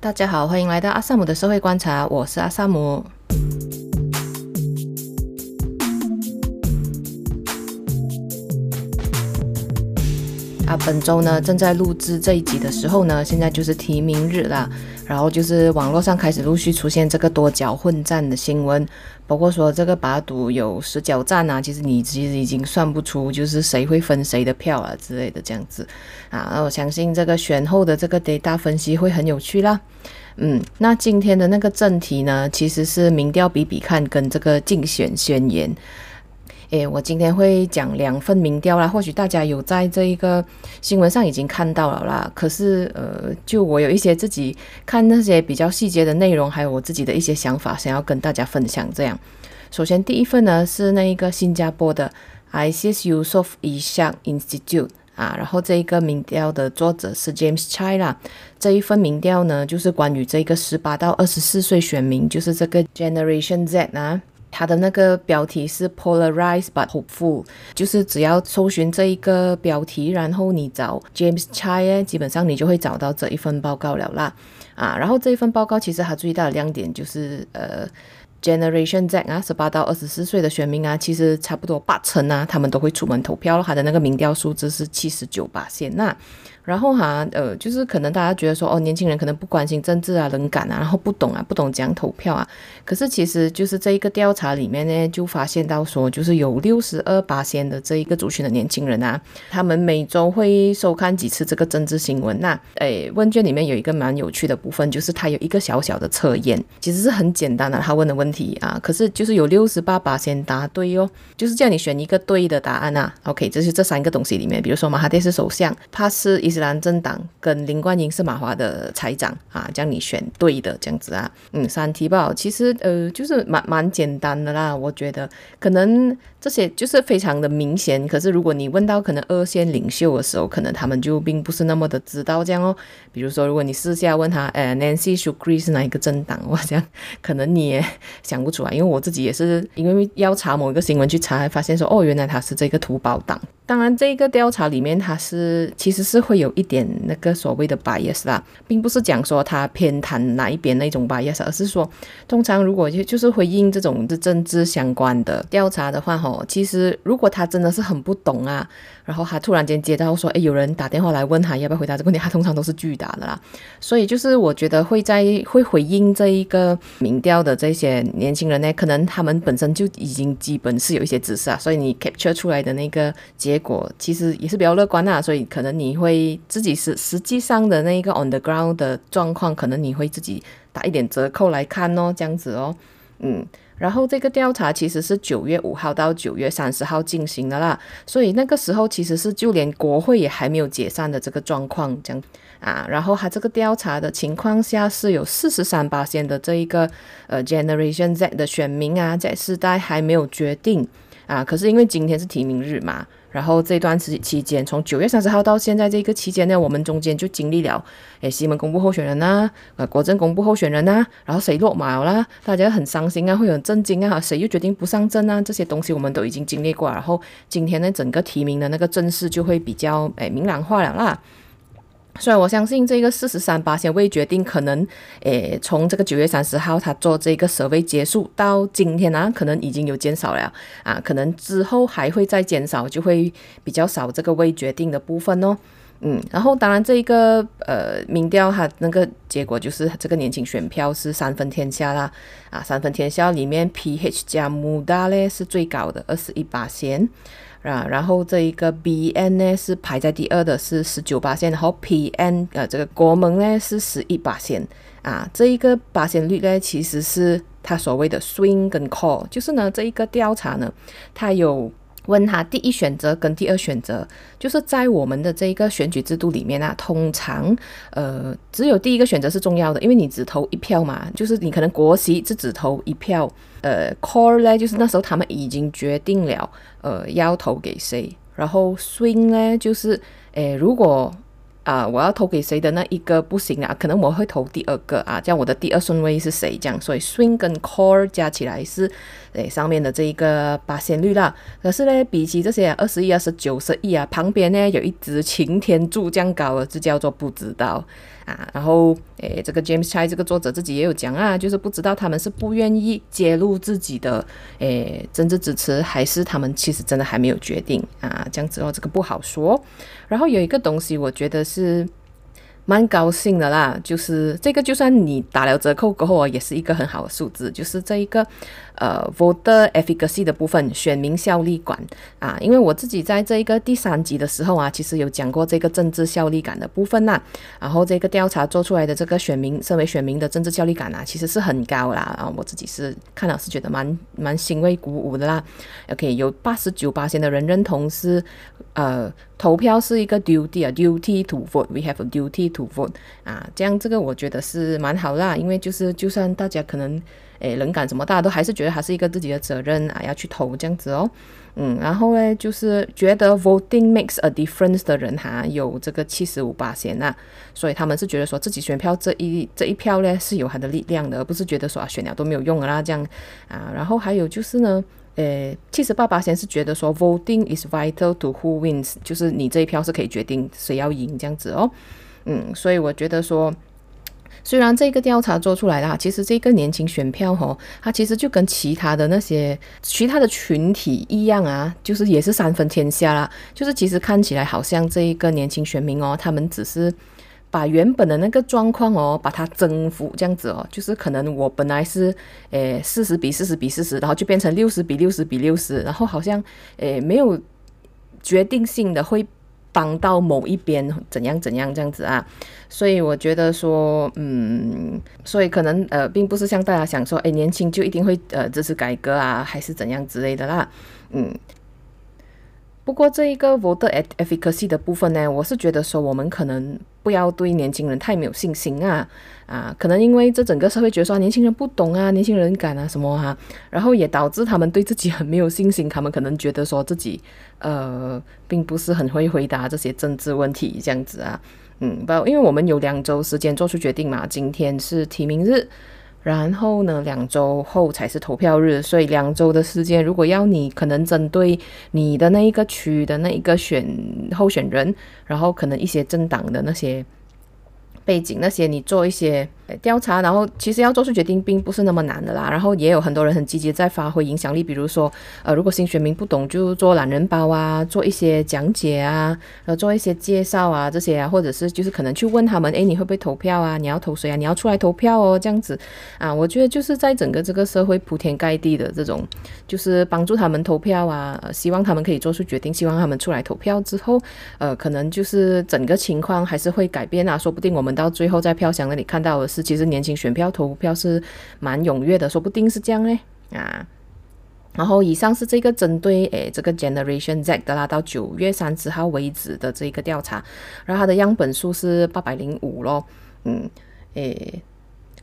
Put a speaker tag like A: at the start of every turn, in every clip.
A: 大家好，欢迎来到阿萨姆的社会观察，我是阿萨姆。啊，本周呢正在录制这一集的时候呢，现在就是提名日啦，然后就是网络上开始陆续出现这个多角混战的新闻，包括说这个把赌有十角战啊，其实你其实已经算不出就是谁会分谁的票啊之类的这样子啊，那我相信这个选后的这个 data 分析会很有趣啦。嗯，那今天的那个正题呢，其实是民调比比看跟这个竞选宣言。诶，我今天会讲两份民调啦，或许大家有在这一个新闻上已经看到了啦。可是，呃，就我有一些自己看那些比较细节的内容，还有我自己的一些想法，想要跟大家分享。这样，首先第一份呢是那一个新加坡的 ISEAS Yusof Ishak Institute 啊，然后这一个民调的作者是 James Chai 啦。这一份民调呢，就是关于这个十八到二十四岁选民，就是这个 Generation Z 啊。它的那个标题是 Polarized but Hopeful，就是只要搜寻这一个标题，然后你找 James Chai，基本上你就会找到这一份报告了啦。啊，然后这一份报告其实它最大的亮点就是，呃，Generation Z 啊，十八到二十四岁的选民啊，其实差不多八成啊，他们都会出门投票，他的那个民调数字是七十九八线那。然后哈，呃，就是可能大家觉得说，哦，年轻人可能不关心政治啊、冷感啊，然后不懂啊，不懂讲投票啊。可是其实就是这一个调查里面呢，就发现到说，就是有六十二八仙的这一个族群的年轻人啊，他们每周会收看几次这个政治新闻。那，诶，问卷里面有一个蛮有趣的部分，就是他有一个小小的测验，其实是很简单的，他问的问题啊，可是就是有六十八八仙答对哦，就是叫你选一个对的答案啊。OK，这是这三个东西里面，比如说马哈蒂是首相，他是伊斯兰政党跟林冠英是马华的财长啊，这样你选对的这样子啊，嗯，三题报其实呃就是蛮蛮简单的啦，我觉得。可能这些就是非常的明显，可是如果你问到可能二线领袖的时候，可能他们就并不是那么的知道这样哦。比如说如果你私下问他，呃，Nancy Shukri 是哪一个政党，我 这样可能你也想不出来，因为我自己也是因为要查某一个新闻去查，才发现说哦，原来他是这个土宝党。当然，这个调查里面，他是其实是会有一点那个所谓的 bias 啦，并不是讲说他偏袒哪一边那种 bias，而是说，通常如果就就是回应这种的政治相关的调查的话，哈哦，其实如果他真的是很不懂啊。然后他突然间接到说，诶，有人打电话来问他要不要回答这个问题，他通常都是拒答的啦。所以就是我觉得会在会回应这一个民调的这些年轻人呢，可能他们本身就已经基本是有一些知识啊，所以你 capture 出来的那个结果其实也是比较乐观啊。所以可能你会自己是实际上的那一个 on the ground 的状况，可能你会自己打一点折扣来看哦，这样子哦，嗯。然后这个调查其实是九月五号到九月三十号进行的啦，所以那个时候其实是就连国会也还没有解散的这个状况，这样啊。然后他这个调查的情况下是有四十三八线的这一个呃 Generation Z 的选民啊，在世代还没有决定啊。可是因为今天是提名日嘛。然后这段时期间，从九月三十号到现在这个期间呢，我们中间就经历了，诶，西门公布候选人呐，呃，国政公布候选人呐，然后谁落马啦，大家很伤心啊，会很震惊啊，谁又决定不上阵啊，这些东西我们都已经经历过。然后今天呢，整个提名的那个阵势就会比较诶明朗化了啦。所以我相信这个四十三巴仙未决定，可能，诶，从这个九月三十号他做这个 survey 结束到今天啊，可能已经有减少了啊，可能之后还会再减少，就会比较少这个未决定的部分哦。嗯，然后当然这一个呃民调它那个结果就是这个年轻选票是三分天下啦，啊，三分天下里面 PH 加 Muda 嘞是最高的二十一巴仙。啊，然后这一个 BN 呢是排在第二的，是十九八线，然后 PN 呃这个国盟呢是十一八线啊，这一个八线率呢其实是它所谓的 swing 跟 call，就是呢这一个调查呢，它有。问他第一选择跟第二选择，就是在我们的这一个选举制度里面啊，通常呃只有第一个选择是重要的，因为你只投一票嘛，就是你可能国席是只投一票，呃，core 呢就是那时候他们已经决定了呃要投给谁，然后 swing 呢就是诶如果。啊，我要投给谁的那一个不行啊，可能我会投第二个啊，这样我的第二顺位是谁？这样，所以 swing 跟 core 加起来是诶上面的这一个八仙率啦。可是呢，比起这些二十一啊、十九、十亿啊，旁边呢有一只擎天柱这样高的，就叫做不知道啊。然后诶，这个 James Chai 这个作者自己也有讲啊，就是不知道他们是不愿意揭露自己的诶政治支持，还是他们其实真的还没有决定啊，这样子哦，这个不好说。然后有一个东西，我觉得是。蛮高兴的啦，就是这个，就算你打了折扣过后啊，也是一个很好的数字。就是这一个，呃，voter efficacy 的部分，选民效力感啊。因为我自己在这一个第三集的时候啊，其实有讲过这个政治效力感的部分呐、然后这个调查做出来的这个选民，身为选民的政治效力感啊，其实是很高啦。啊，我自己是看了是觉得蛮蛮欣慰鼓舞的啦。OK，有八十九巴仙的人认同是，呃。投票是一个 duty 啊，duty to vote，we have a duty to vote 啊，这样这个我觉得是蛮好啦，因为就是就算大家可能诶冷感什么，大家都还是觉得还是一个自己的责任啊，要去投这样子哦，嗯，然后呢，就是觉得 voting makes a difference 的人哈，有这个七十五八仙呐，所以他们是觉得说自己选票这一这一票呢是有它的力量的，而不是觉得说啊选了都没有用啦这样啊，然后还有就是呢。呃，七十八八仙是觉得说，voting is vital to who wins，就是你这一票是可以决定谁要赢这样子哦。嗯，所以我觉得说，虽然这个调查做出来了，其实这个年轻选票哦，它其实就跟其他的那些其他的群体一样啊，就是也是三分天下啦。就是其实看起来好像这一个年轻选民哦，他们只是。把原本的那个状况哦，把它征服这样子哦，就是可能我本来是诶四十比四十比四十，然后就变成六十比六十比六十，然后好像诶没有决定性的会帮到某一边怎样怎样这样子啊，所以我觉得说，嗯，所以可能呃并不是像大家想说，哎年轻就一定会呃支持改革啊，还是怎样之类的啦，嗯。不过这一个 voter efficacy 的部分呢，我是觉得说我们可能不要对年轻人太没有信心啊。啊，可能因为这整个社会觉得说年轻人不懂啊，年轻人感啊什么哈、啊，然后也导致他们对自己很没有信心，他们可能觉得说自己呃并不是很会回答这些政治问题这样子啊，嗯，不，因为我们有两周时间做出决定嘛，今天是提名日。然后呢，两周后才是投票日，所以两周的时间，如果要你可能针对你的那一个区的那一个选候选人，然后可能一些政党的那些背景，那些你做一些。调查，然后其实要做出决定并不是那么难的啦。然后也有很多人很积极在发挥影响力，比如说，呃，如果新选民不懂，就做懒人包啊，做一些讲解啊，呃，做一些介绍啊这些啊，或者是就是可能去问他们，诶，你会不会投票啊？你要投谁啊？你要出来投票哦，这样子啊。我觉得就是在整个这个社会铺天盖地的这种，就是帮助他们投票啊，希望他们可以做出决定，希望他们出来投票之后，呃，可能就是整个情况还是会改变啊。说不定我们到最后在票箱那里看到的是。其实年轻选票投票是蛮踊跃的，说不定是这样嘞啊。然后以上是这个针对诶这个 Generation Z 的啦，到九月三十号为止的这个调查，然后它的样本数是八百零五咯，嗯，诶，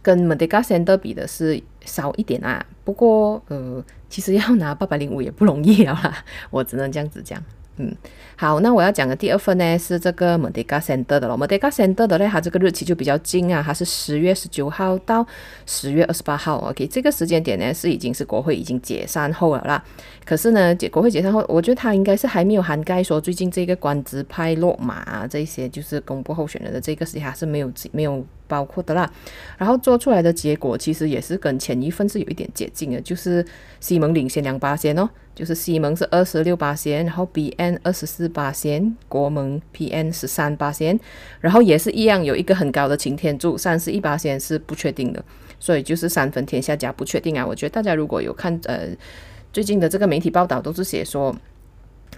A: 跟 Merdeka Center 比的是少一点啊。不过呃，其实要拿八百零五也不容易了啦，我只能这样子讲。嗯，好，那我要讲的第二份呢是这个 Merdeka Center 的咯。Merdeka Center 的呢，它这个日期就比较近啊，它是十月十九号到十月二十八号。OK，这个时间点呢是已经是国会已经解散后了啦。可是呢，解国会解散后，我觉得它应该是还没有涵盖说最近这个官职派落马啊这些就是公布候选人的这个时间还是没有没有包括的啦。然后做出来的结果其实也是跟前一份是有一点接近的，就是西蒙领先两八仙哦。就是西蒙是二十六八仙，然后 BN 二十四八仙，国盟 PN 十三八仙，然后也是一样有一个很高的擎天柱，三十一八仙是不确定的，所以就是三分天下加不确定啊。我觉得大家如果有看呃最近的这个媒体报道，都是写说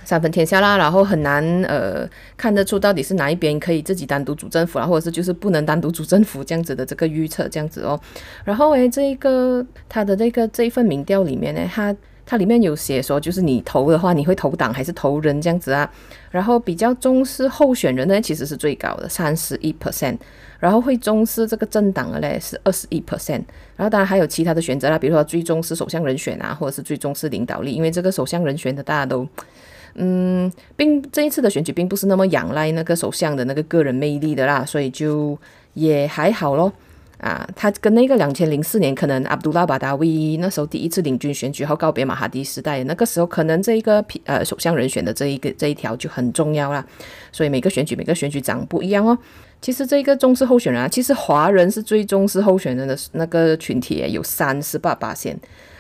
A: 三分天下啦，然后很难呃看得出到底是哪一边可以自己单独组政府啊，或者是就是不能单独组政府这样子的这个预测这样子哦。然后诶，这一个他的这个这一份民调里面呢，他。它里面有写说，就是你投的话，你会投党还是投人这样子啊？然后比较重视候选人呢，其实是最高的三十一 percent，然后会重视这个政党的嘞是二十一 percent，然后当然还有其他的选择啦，比如说最重视首相人选啊，或者是最重视领导力，因为这个首相人选的大家都，嗯，并这一次的选举并不是那么仰赖那个首相的那个个人魅力的啦，所以就也还好咯。啊，他跟那个两千零四年可能阿卜杜拉巴达威那时候第一次领军选举后告别马哈迪时代，那个时候可能这一个呃首相人选的这一个这一条就很重要啦。所以每个选举每个选举长不一样哦。其实这个重视候选人啊，其实华人是最重视候选人的那个群体，有三十八八线。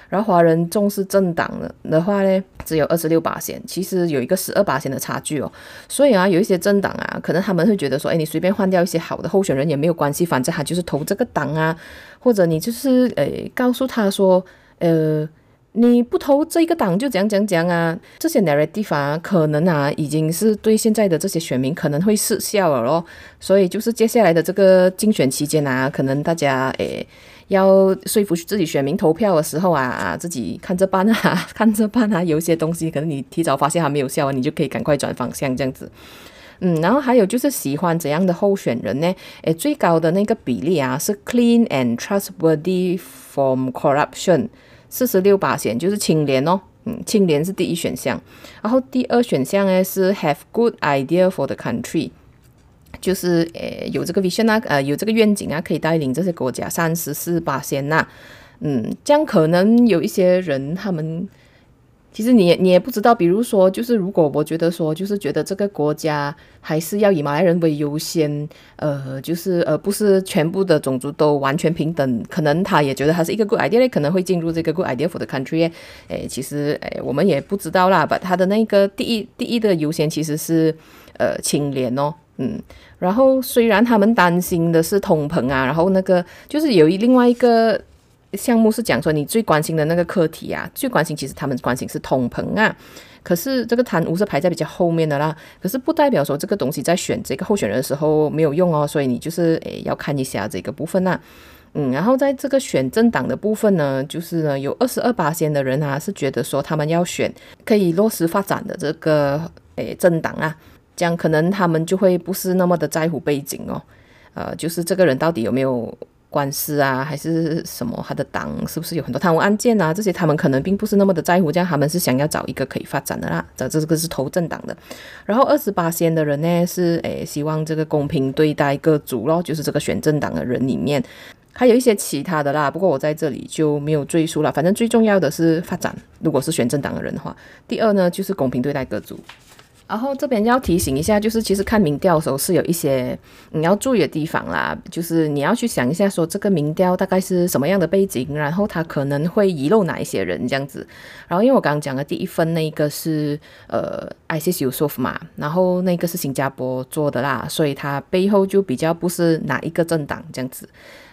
A: 然后华人重视政党的的话呢，只有二十六巴仙，其实有一个十二巴仙的差距哦。所以啊，有一些政党啊，可能他们会觉得说，哎，你随便换掉一些好的候选人也没有关系，反正他就是投这个党啊，或者你就是诶告诉他说，呃。你不投这个党就讲讲讲啊，这些 narrative 啊，可能啊已经是对现在的这些选民可能会失效了咯。所以就是接下来的这个竞选期间啊，可能大家诶要说服自己选民投票的时候啊，自己看着办啊，看着办啊。有些东西可能你提早发现还没有效啊，你就可以赶快转方向这样子。嗯，然后还有就是喜欢怎样的候选人呢？诶，最高的那个比例啊是 clean and trustworthy from corruption。四十六巴仙就是清廉哦，嗯，清廉是第一选项，然后第二选项呢是 have good idea for the country，就是诶有这个 vision 啊，呃有这个愿景啊，可以带领这些国家三十四八仙呐，嗯，这样可能有一些人他们。其实你你也不知道，比如说，就是如果我觉得说，就是觉得这个国家还是要以马来人为优先，呃，就是呃不是全部的种族都完全平等，可能他也觉得他是一个 good idea，可能会进入这个 good idea for the country。诶，其实诶我们也不知道啦，把他的那个第一第一的优先其实是呃清廉哦，嗯，然后虽然他们担心的是通膨啊，然后那个就是有一另外一个。项目是讲说你最关心的那个课题啊，最关心其实他们关心是通膨啊，可是这个贪污是排在比较后面的啦。可是不代表说这个东西在选这个候选人的时候没有用哦，所以你就是诶要看一下这个部分呐。嗯，然后在这个选政党的部分呢，就是呢有二十二八仙的人啊是觉得说他们要选可以落实发展的这个诶政党啊，这样可能他们就会不是那么的在乎背景哦，呃，就是这个人到底有没有。官司啊，还是什么？他的党是不是有很多贪污案件啊？这些他们可能并不是那么的在乎，这样他们是想要找一个可以发展的啦。这这个是投政党的。然后二十八仙的人呢，是诶希望这个公平对待各族咯，就是这个选政党的人里面，还有一些其他的啦。不过我在这里就没有赘述了。反正最重要的是发展。如果是选政党的人的话，第二呢就是公平对待各族。然后这边要提醒一下，就是其实看民调的时候是有一些你要注意的地方啦，就是你要去想一下，说这个民调大概是什么样的背景，然后他可能会遗漏哪一些人这样子。然后因为我刚刚讲的第一份那个是呃 ISIS Yusof 嘛，然后那个是新加坡做的啦，所以它背后就比较不是哪一个政党这样子。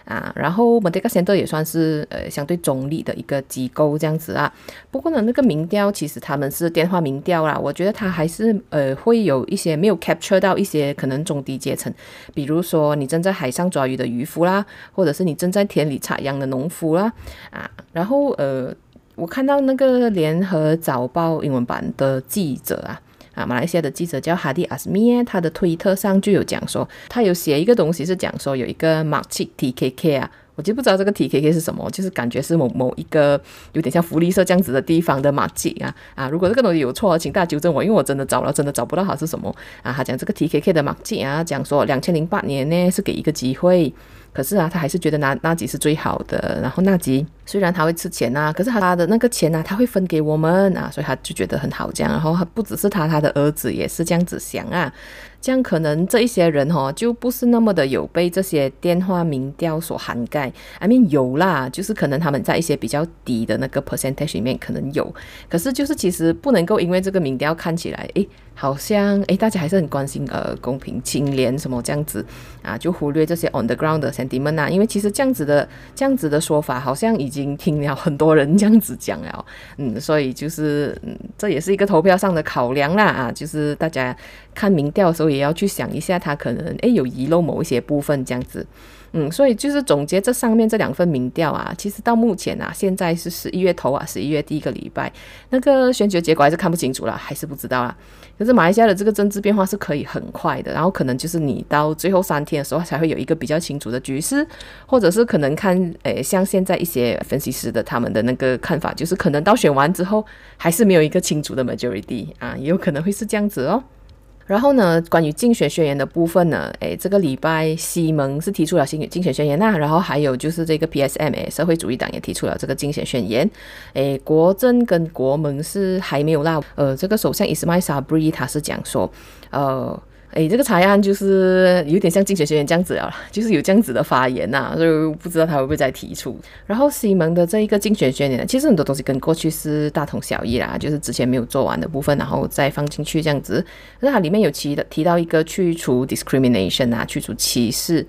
A: 啊，然后 Merdeka Center 也算是呃相对中立的一个机构这样子啊。不过呢，那个民调其实他们是电话民调啦，我觉得他还是呃会有一些没有 capture 到一些可能中低阶层，比如说你正在海上抓鱼的渔夫啦，或者是你正在田里插秧的农夫啦，啊，然后呃我看到那个联合早报英文版的记者啊。啊，马来西亚的记者叫哈迪阿斯米耶，他的推特上就有讲说，他有写一个东西是讲说有一个 Makcik TKK 啊，我就不知道这个 TKK 是什么，就是感觉是某某一个有点像福利社这样子的地方的 Makcik 啊啊，如果这个东西有错，请大家纠正我，因为我真的找了，真的找不到它是什么啊。他讲这个 TKK 的 Makcik 啊，讲说两千零八年呢是给一个机会。可是啊，他还是觉得纳纳吉是最好的。然后纳吉虽然他会吃钱啊，可是他的那个钱啊，他会分给我们啊，所以他就觉得很好这样。然后他不只是他，他的儿子也是这样子想啊。这样可能这一些人哈、哦，就不是那么的有被这些电话民调所涵盖。I mean 有啦，就是可能他们在一些比较低的那个 percentage 里面可能有。可是就是其实不能够因为这个民调看起来，诶，好像诶大家还是很关心呃公平、清廉什么这样子啊，就忽略这些 on the ground 的 sentiment 啊。因为其实这样子的这样子的说法，好像已经听了很多人这样子讲了。嗯，所以就是嗯，这也是一个投票上的考量啦啊，就是大家看民调的时候。也要去想一下，他可能诶有遗漏某一些部分这样子，嗯，所以就是总结这上面这两份民调啊，其实到目前啊，现在是十一月头啊，十一月第一个礼拜，那个选举结果还是看不清楚了，还是不知道啦。可是马来西亚的这个政治变化是可以很快的，然后可能就是你到最后三天的时候才会有一个比较清楚的局势，或者是可能看诶像现在一些分析师的他们的那个看法，就是可能到选完之后还是没有一个清楚的 majority 啊，也有可能会是这样子哦。然后呢，关于竞选宣言的部分呢，诶，这个礼拜西蒙是提出了新竞选宣言呐，然后还有就是这个 PSM 诶，社会主义党也提出了这个竞选宣言，诶，国阵跟国盟是还没有啦，呃，这个首相伊斯迈沙布里他是讲说，呃。诶，这个查案就是有点像竞选宣言这样子了，就是有这样子的发言呐、啊，所以不知道他会不会再提出。然后西蒙的这一个竞选宣言呢，其实很多东西跟过去是大同小异啦，就是之前没有做完的部分，然后再放进去这样子。那它里面有提的提到一个去除 discrimination 啊，去除歧视。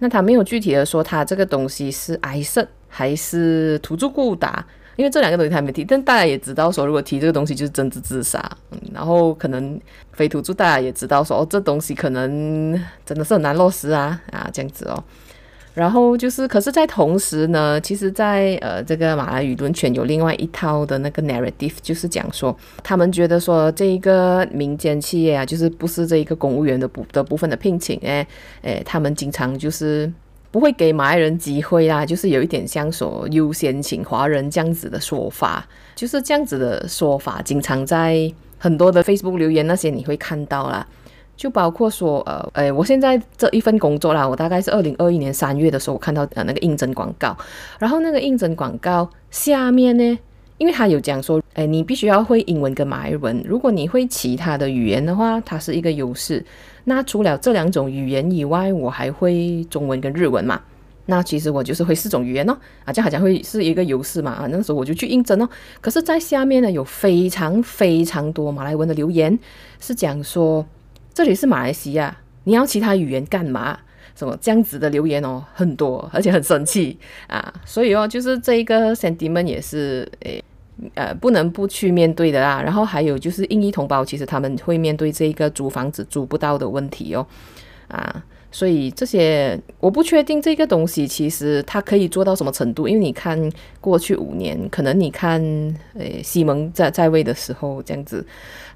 A: 那他没有具体的说他这个东西是埃塞还是土著固达。因为这两个东西他还没提，但大家也知道说，如果提这个东西就是政治自杀。嗯，然后可能非土著大家也知道说，哦，这东西可能真的是很难落实啊啊这样子哦。然后就是，可是，在同时呢，其实在，呃这个马来语论圈有另外一套的那个 narrative，就是讲说，他们觉得说，这一个民间企业啊，就是不是这一个公务员的部的部分的聘请，哎哎，他们经常就是。不会给马来人机会啦，就是有一点像说优先请华人这样子的说法，就是这样子的说法，经常在很多的 Facebook 留言那些你会看到啦，就包括说呃，诶，我现在这一份工作啦，我大概是二零二一年三月的时候我看到呃那个应征广告，然后那个应征广告下面呢，因为他有讲说，诶，你必须要会英文跟马来文，如果你会其他的语言的话，它是一个优势。那除了这两种语言以外，我还会中文跟日文嘛？那其实我就是会四种语言哦，啊，这样好像会是一个优势嘛？啊，那时候我就去应征哦。可是，在下面呢，有非常非常多马来文的留言，是讲说这里是马来西亚，你要其他语言干嘛？什么这样子的留言哦，很多，而且很生气啊。所以哦，就是这一个 sentiment 也是诶。呃，不能不去面对的啦。然后还有就是印裔同胞，其实他们会面对这个租房子租不到的问题哦。啊，所以这些我不确定这个东西其实它可以做到什么程度，因为你看过去五年，可能你看，呃，西蒙在在位的时候这样子，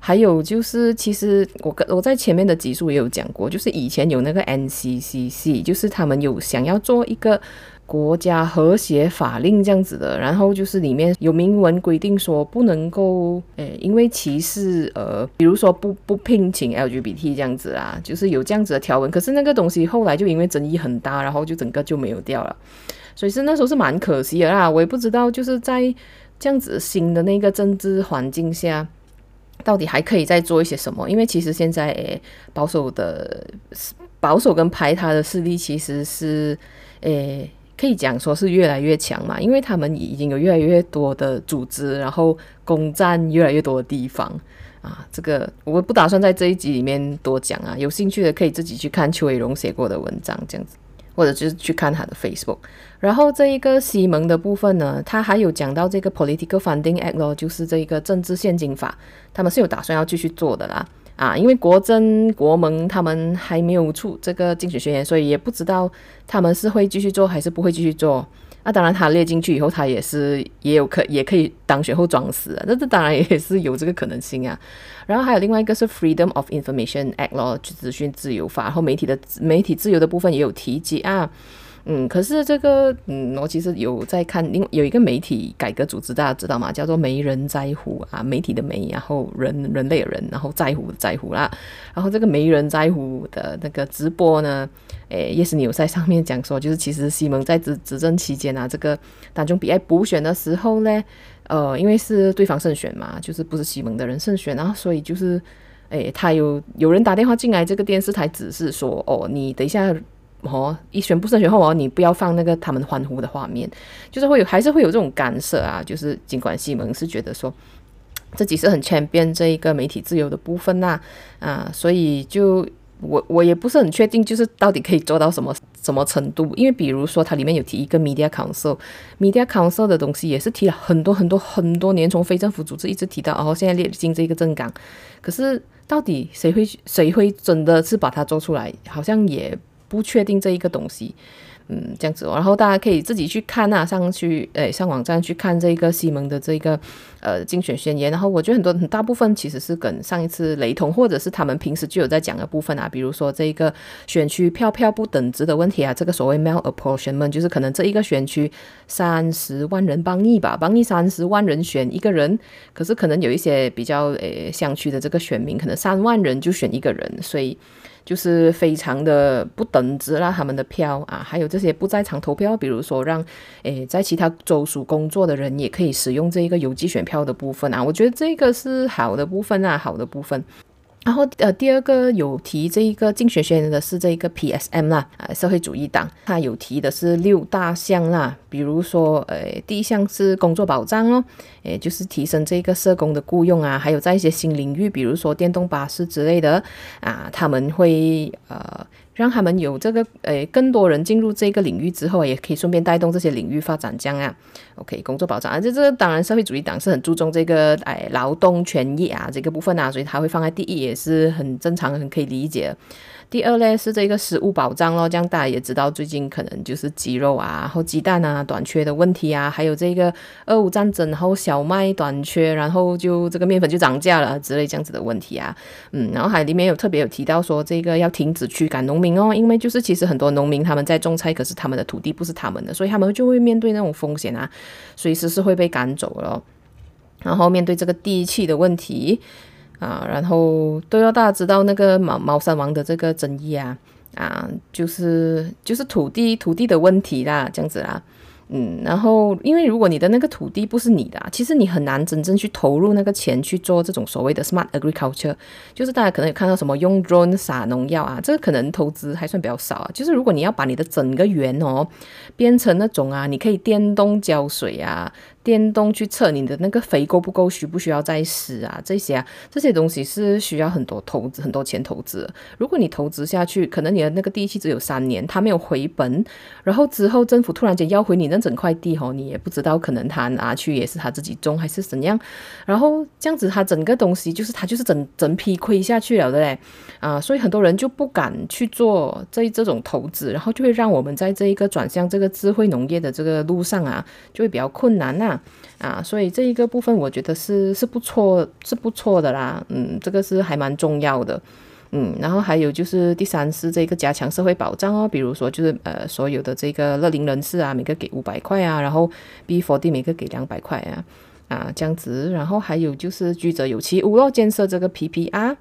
A: 还有就是其实我跟我在前面的集数也有讲过，就是以前有那个 NCCC，就是他们有想要做一个。国家和谐法令这样子的，然后就是里面有明文规定说不能够，诶，因为歧视而，比如说不不聘请 LGBT 这样子啊，就是有这样子的条文。可是那个东西后来就因为争议很大，然后就整个就没有掉了。所以是那时候是蛮可惜的啦。我也不知道就是在这样子新的那个政治环境下，到底还可以再做一些什么？因为其实现在诶，保守的保守跟排他的势力其实是诶。可以讲说是越来越强嘛，因为他们已经有越来越多的组织，然后攻占越来越多的地方啊。这个我不打算在这一集里面多讲啊，有兴趣的可以自己去看邱伟荣写过的文章，这样子，或者就是去看他的 Facebook。然后这一个西蒙的部分呢，他还有讲到这个 Political Funding Act 咯，就是这个政治献金法，他们是有打算要继续做的啦。啊，因为国阵、国盟他们还没有出这个竞选宣言，所以也不知道他们是会继续做还是不会继续做。那、当然，他列进去以后，他也是也有可也可以当选后装死啊。那这当然也是有这个可能性啊。然后还有另外一个是 Freedom of Information Act 咯，资讯自由法，然后媒体的媒体自由的部分也有提及啊。嗯，可是这个，嗯，我其实有在看，另有一个媒体改革组织，大家知道吗？叫做“媒人在乎”啊，媒体的媒，然后人人类的人，然后在乎在乎啦。然后这个“媒人在乎”的那个直播呢，诶，Yes News 在上面讲说，就是其实西蒙在执执政期间啊，这个当中比爱补选的时候呢，呃，因为是对方胜选嘛，就是不是西蒙的人胜选，然后所以就是，诶，他有有人打电话进来这个电视台指示说，哦，你等一下。哦，一宣布胜选后哦，你不要放那个他们欢呼的画面，就是会有，还是会有这种干涉啊。就是尽管西蒙是觉得说自己是很前边这一个媒体自由的部分呐，啊，所以就我我也不是很确定，就是到底可以做到什么什么程度。因为比如说它里面有提一个 Media Council，Media Council 的东西也是提了很多很多很多年，从非政府组织一直提到，然后现在列进这个政纲。可是到底谁会谁会真的是把它做出来？好像也。不确定这一个东西，嗯，这样子，然后大家可以自己去看啊，上去诶，上网站去看这个西蒙的这个呃竞选宣言。然后我觉得很多很大部分其实是跟上一次雷同，或者是他们平时就有在讲的部分啊，比如说这一个选区票票不等值的问题啊，这个所谓 mail apportionment 就是可能这一个选区三十万人帮你吧，帮你三十万人选一个人，可是可能有一些比较诶乡区的这个选民，可能三万人就选一个人，所以。就是非常的不等值啦，他们的票啊，还有这些不在场投票，比如说让诶在其他州属工作的人也可以使用这一个邮寄选票的部分啊，我觉得这个是好的部分啊，好的部分。然后呃，第二个有提这一个竞选宣言的是这一个 PSM 啦，啊，社会主义党，它有提的是六大项啦，比如说呃，第一项是工作保障哦，诶，就是提升这个社工的雇佣啊，还有在一些新领域，比如说电动巴士之类的啊，他们会呃。让他们有这个诶，更多人进入这个领域之后，也可以顺便带动这些领域发展这样啊。OK，工作保障啊，这这个当然社会主义党是很注重这个诶劳动权益啊这个部分啊，所以他会放在第一也是很正常，很可以理解。第二呢是这个食物保障咯，这样大家也知道最近可能就是鸡肉啊，然后鸡蛋啊短缺的问题啊，还有这个俄乌战争，然后小麦短缺，然后就这个面粉就涨价了之类这样子的问题啊，嗯，然后还里面有特别有提到说这个要停止驱赶农民哦，因为就是其实很多农民他们在种菜，可是他们的土地不是他们的，所以他们就会面对那种风险啊，随时是会被赶走了，然后面对这个地气的问题。啊，然后都要大家知道那个毛毛山王的这个争议啊，啊，就是就是土地土地的问题啦，这样子啦。嗯，然后因为如果你的那个土地不是你的，其实你很难真正去投入那个钱去做这种所谓的 smart agriculture，就是大家可能有看到什么用 drone 撒农药啊，这个可能投资还算比较少啊。就是如果你要把你的整个园哦变成那种啊，你可以电动浇水啊。电动去测你的那个肥够不够，需不需要再施啊？这些啊，这些东西是需要很多投资，很多钱投资。如果你投资下去，可能你的那个地期只有三年，它没有回本，然后之后政府突然间要回你那整块地吼，你也不知道，可能他拿去也是他自己种还是怎样，然后这样子他整个东西就是他就是整整批亏下去了的嘞啊，所以很多人就不敢去做这这种投资，然后就会让我们在这一个转向这个智慧农业的这个路上啊，就会比较困难呐。啊，啊所以这一个部分我觉得是是不错，是不错的啦。嗯，这个是还蛮重要的。嗯，然后还有就是第三是这个加强社会保障哦，比如说就是呃所有的这个乐龄人士啊，每个给五百块啊，然后 B40 每个给两百块啊，啊这样子。然后还有就是居者有其屋咯，建设这个 PPR。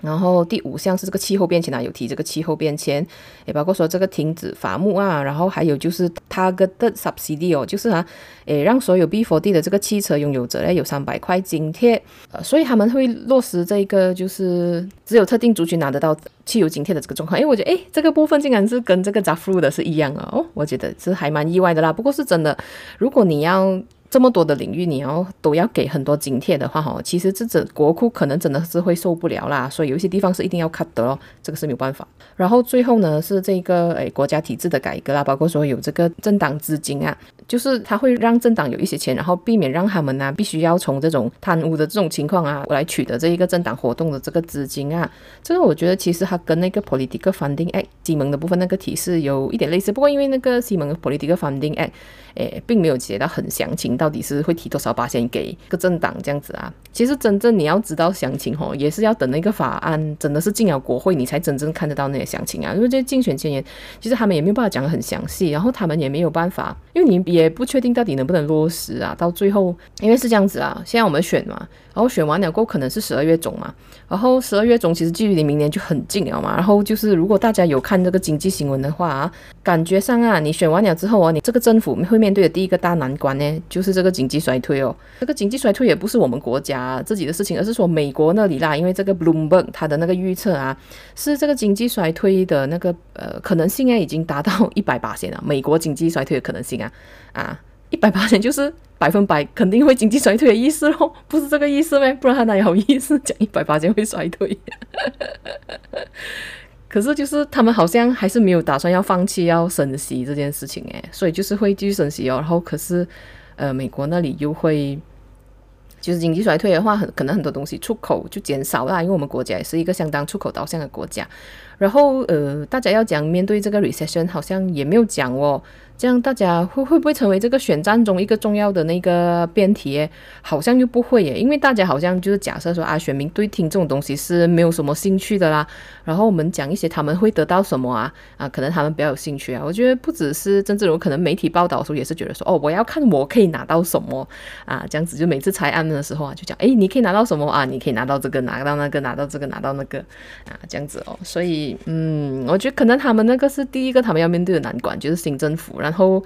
A: 然后第五项是这个气候变迁啊，有提这个气候变迁，也包括说这个停止伐木啊，然后还有就是 targeted subsidy 哦，就是啊，诶让所有 B4D 的这个汽车拥有者呢有三百块津贴，呃，所以他们会落实这个就是只有特定族群拿得到汽油津贴的这个状况。诶，我觉得诶这个部分竟然是跟这个 z a f r u 的是一样啊，哦，我觉得是还蛮意外的啦。不过是真的，如果你要。这么多的领域，你要都要给很多津贴的话，哈，其实这整国库可能真的是会受不了啦。所以有一些地方是一定要 cut 的哦，这个是没有办法。然后最后呢，是这个诶国家体制的改革啦，包括说有这个政党资金啊，就是他会让政党有一些钱，然后避免让他们呢、啊、必须要从这种贪污的这种情况啊来取得这一个政党活动的这个资金啊。这个我觉得其实它跟那个 Political Funding Act 西蒙的部分那个提示有一点类似，不过因为那个西蒙的 Political Funding Act 诶并没有写到很详情。到底是会提多少巴仙给个政党这样子啊？其实真正你要知道详情哦，也是要等那个法案真的是进了国会，你才真正看得到那些详情啊。因为这些竞选宣言，其实他们也没有办法讲得很详细，然后他们也没有办法，因为你也也不确定到底能不能落实啊。到最后，因为是这样子啊，现在我们选嘛，然后选完了过后可能是十二月中嘛，然后十二月中其实距离明年就很近了嘛。然后就是如果大家有看这个经济新闻的话啊，感觉上啊，你选完了之后啊，你这个政府会面对的第一个大难关呢，就是。这个经济衰退哦，这个经济衰退也不是我们国家自己的事情，而是说美国那里啦，因为这个 Bloomberg 它的那个预测啊，是这个经济衰退的那个呃可能性啊，已经达到一百八线了。美国经济衰退的可能性啊啊，一百八千就是百分百肯定会经济衰退的意思喽，不是这个意思吗？不然他哪有好意思 讲一百八千会衰退？可是就是他们好像还是没有打算要放弃要升息这件事情诶，所以就是会继续升息哦，然后可是。呃，美国那里又会就是经济衰退的话，很可能很多东西出口就减少啦，因为我们国家也是一个相当出口导向的国家。然后呃，大家要讲面对这个 recession，好像也没有讲哦。这样大家会会不会成为这个选战中一个重要的那个辩题？好像又不会耶，因为大家好像就是假设说啊，选民对听这种东西是没有什么兴趣的啦。然后我们讲一些他们会得到什么啊啊，可能他们比较有兴趣啊。我觉得不只是政治人物，可能媒体报道的时候也是觉得说哦，我要看我可以拿到什么啊，这样子就每次拆案的时候啊，就讲诶，你可以拿到什么啊？你可以拿到这个，拿到那个，拿到这个，拿到那个啊，这样子哦。所以嗯，我觉得可能他们那个是第一个他们要面对的难关，就是新政府，然后。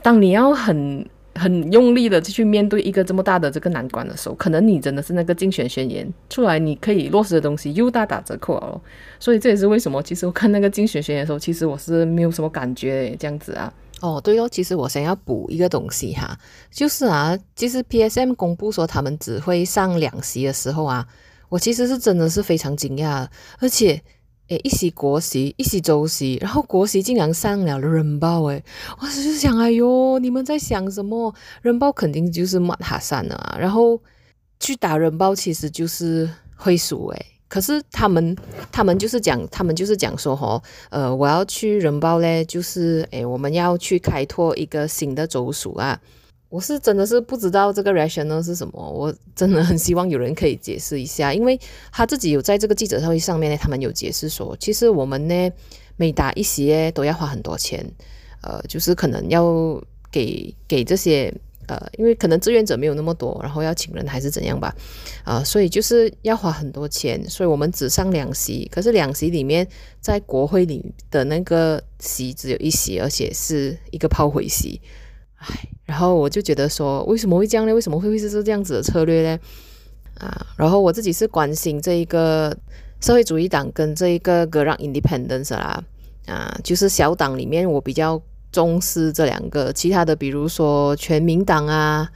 A: 当你要很很用力的去面对一个这么大的这个难关的时候，可能你真的是那个竞选宣言出来，你可以落实的东西又大打折扣了。所以这也是为什么，其实我看那个竞选宣言的时候，其实我是没有什么感觉这样子啊。哦，对哦，其实我想要补一个东西哈，就是啊，其实 PSM 公布说他们只会上两席的时候啊，我其实是真的是非常惊讶，而且。诶，一席国席，一席州席，然后国席竟然上了人保，诶，我就想，哎哟，你们在想什么？人保肯定就是抹哈山啊，然后去打人保其实就是会输，诶，可是他们，他们就是讲，他们就是讲说，吼，呃，我要去人保嘞，就是，诶，我们要去开拓一个新的州属啊。我是真的是不知道这个 rational 是什么，我真的很希望有人可以解释一下，因为他自己有在这个记者会上面呢，他们有解释说，其实我们呢每打一席都要花很多钱，呃，就是可能要给给这些呃，因为可能志愿者没有那么多，然后要请人还是怎样吧，啊、呃，所以就是要花很多钱，所以我们只上两席，可是两席里面在国会里的那个席只有一席，而且是一个炮灰席。唉，然后我就觉得说，为什么会这样呢？为什么会会是这样子的策略呢？啊，然后我自己是关心这一个社会主义党跟这一个 Gerak Independence 啦，啊，就是小党里面我比较重视这两个，其他的比如说全民党啊、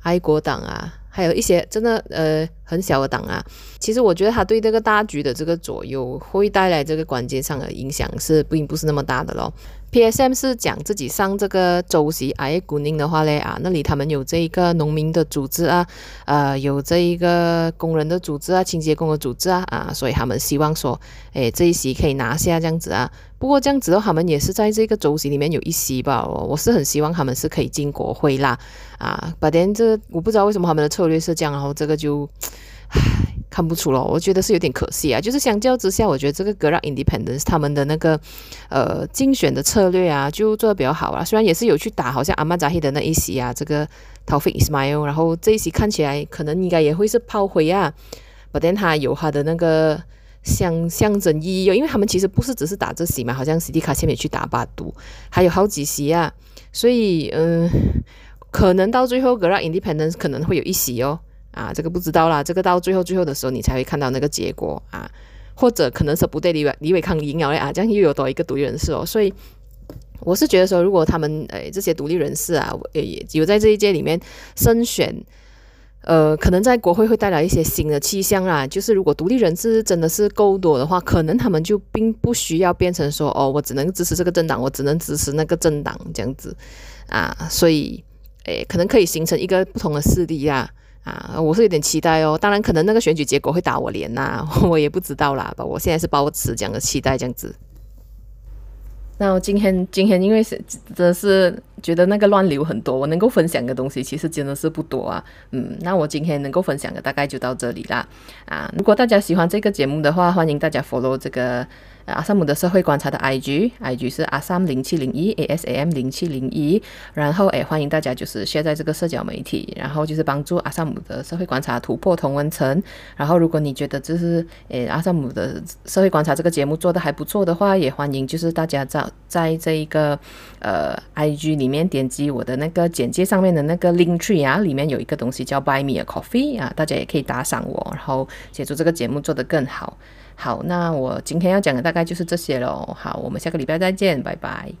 A: 爱国党啊，还有一些真的呃很小的党啊，其实我觉得他对这个大局的这个左右会带来这个关键上的影响是并不是那么大的咯。PSM 是讲自己上这个州席爱古宁的话嘞啊，那里他们有这一个农民的组织啊，呃，有这一个工人的组织啊，清洁工的组织啊啊，所以他们希望说，诶，这一席可以拿下这样子啊。不过这样子的话，他们也是在这个州席里面有一席吧。我我是很希望他们是可以进国会啦啊。But 这我不知道为什么他们的策略是这样，然后这个就唉。看不出了，我觉得是有点可惜啊。就是相较之下，我觉得这个 Gerak Independence 他们的那个呃竞选的策略啊，就做得比较好啊。虽然也是有去打，好像阿曼扎希的那一席啊，这个 Taufik Ismail，然后这一席看起来可能应该也会是炮灰啊。But then 他有他的那个象象征意义哦，因为他们其实不是只是打这席嘛，好像史蒂卡前面去打巴都，还有好几席啊。所以嗯、可能到最后 Gerak Independence 可能会有一席哦。啊，这个不知道啦，这个到最后最后的时候，你才会看到那个结果啊，或者可能是不对李伟李伟康赢了啊，这样又有多一个独立人士哦，所以我是觉得说，如果他们诶这些独立人士啊，也有在这一届里面胜选，呃，可能在国会会带来一些新的气象啦。就是如果独立人士真的是够多的话，可能他们就并不需要变成说，哦，我只能支持这个政党，我只能支持那个政党这样子啊，所以诶，可能可以形成一个不同的势力啊。啊，我是有点期待哦。当然，可能那个选举结果会打我脸呐、我也不知道啦。吧，我现在是抱持这样的期待，这样子。那我今天今天因为是真的是觉得那个乱流很多，我能够分享的东西其实真的是不多啊。嗯，那我今天能够分享的大概就到这里啦。啊，如果大家喜欢这个节目的话，欢迎大家 follow 这个。阿萨姆的社会观察的 IG，IG 是阿萨姆零七零一 ASAM 零七零一，然后诶欢迎大家就是 share 在这个社交媒体，然后就是帮助阿萨姆的社会观察突破同温层。然后如果你觉得就是诶阿萨姆的社会观察这个节目做得还不错的话，也欢迎就是大家在在这一个呃 IG 里面点击我的那个简介上面的那个 link tree 啊，里面有一个东西叫 Buy Me a Coffee 啊，大家也可以打赏我，然后协助这个节目做得更好。好，那我今天要讲的大概就是这些喽。好，我们下个礼拜再见，拜拜。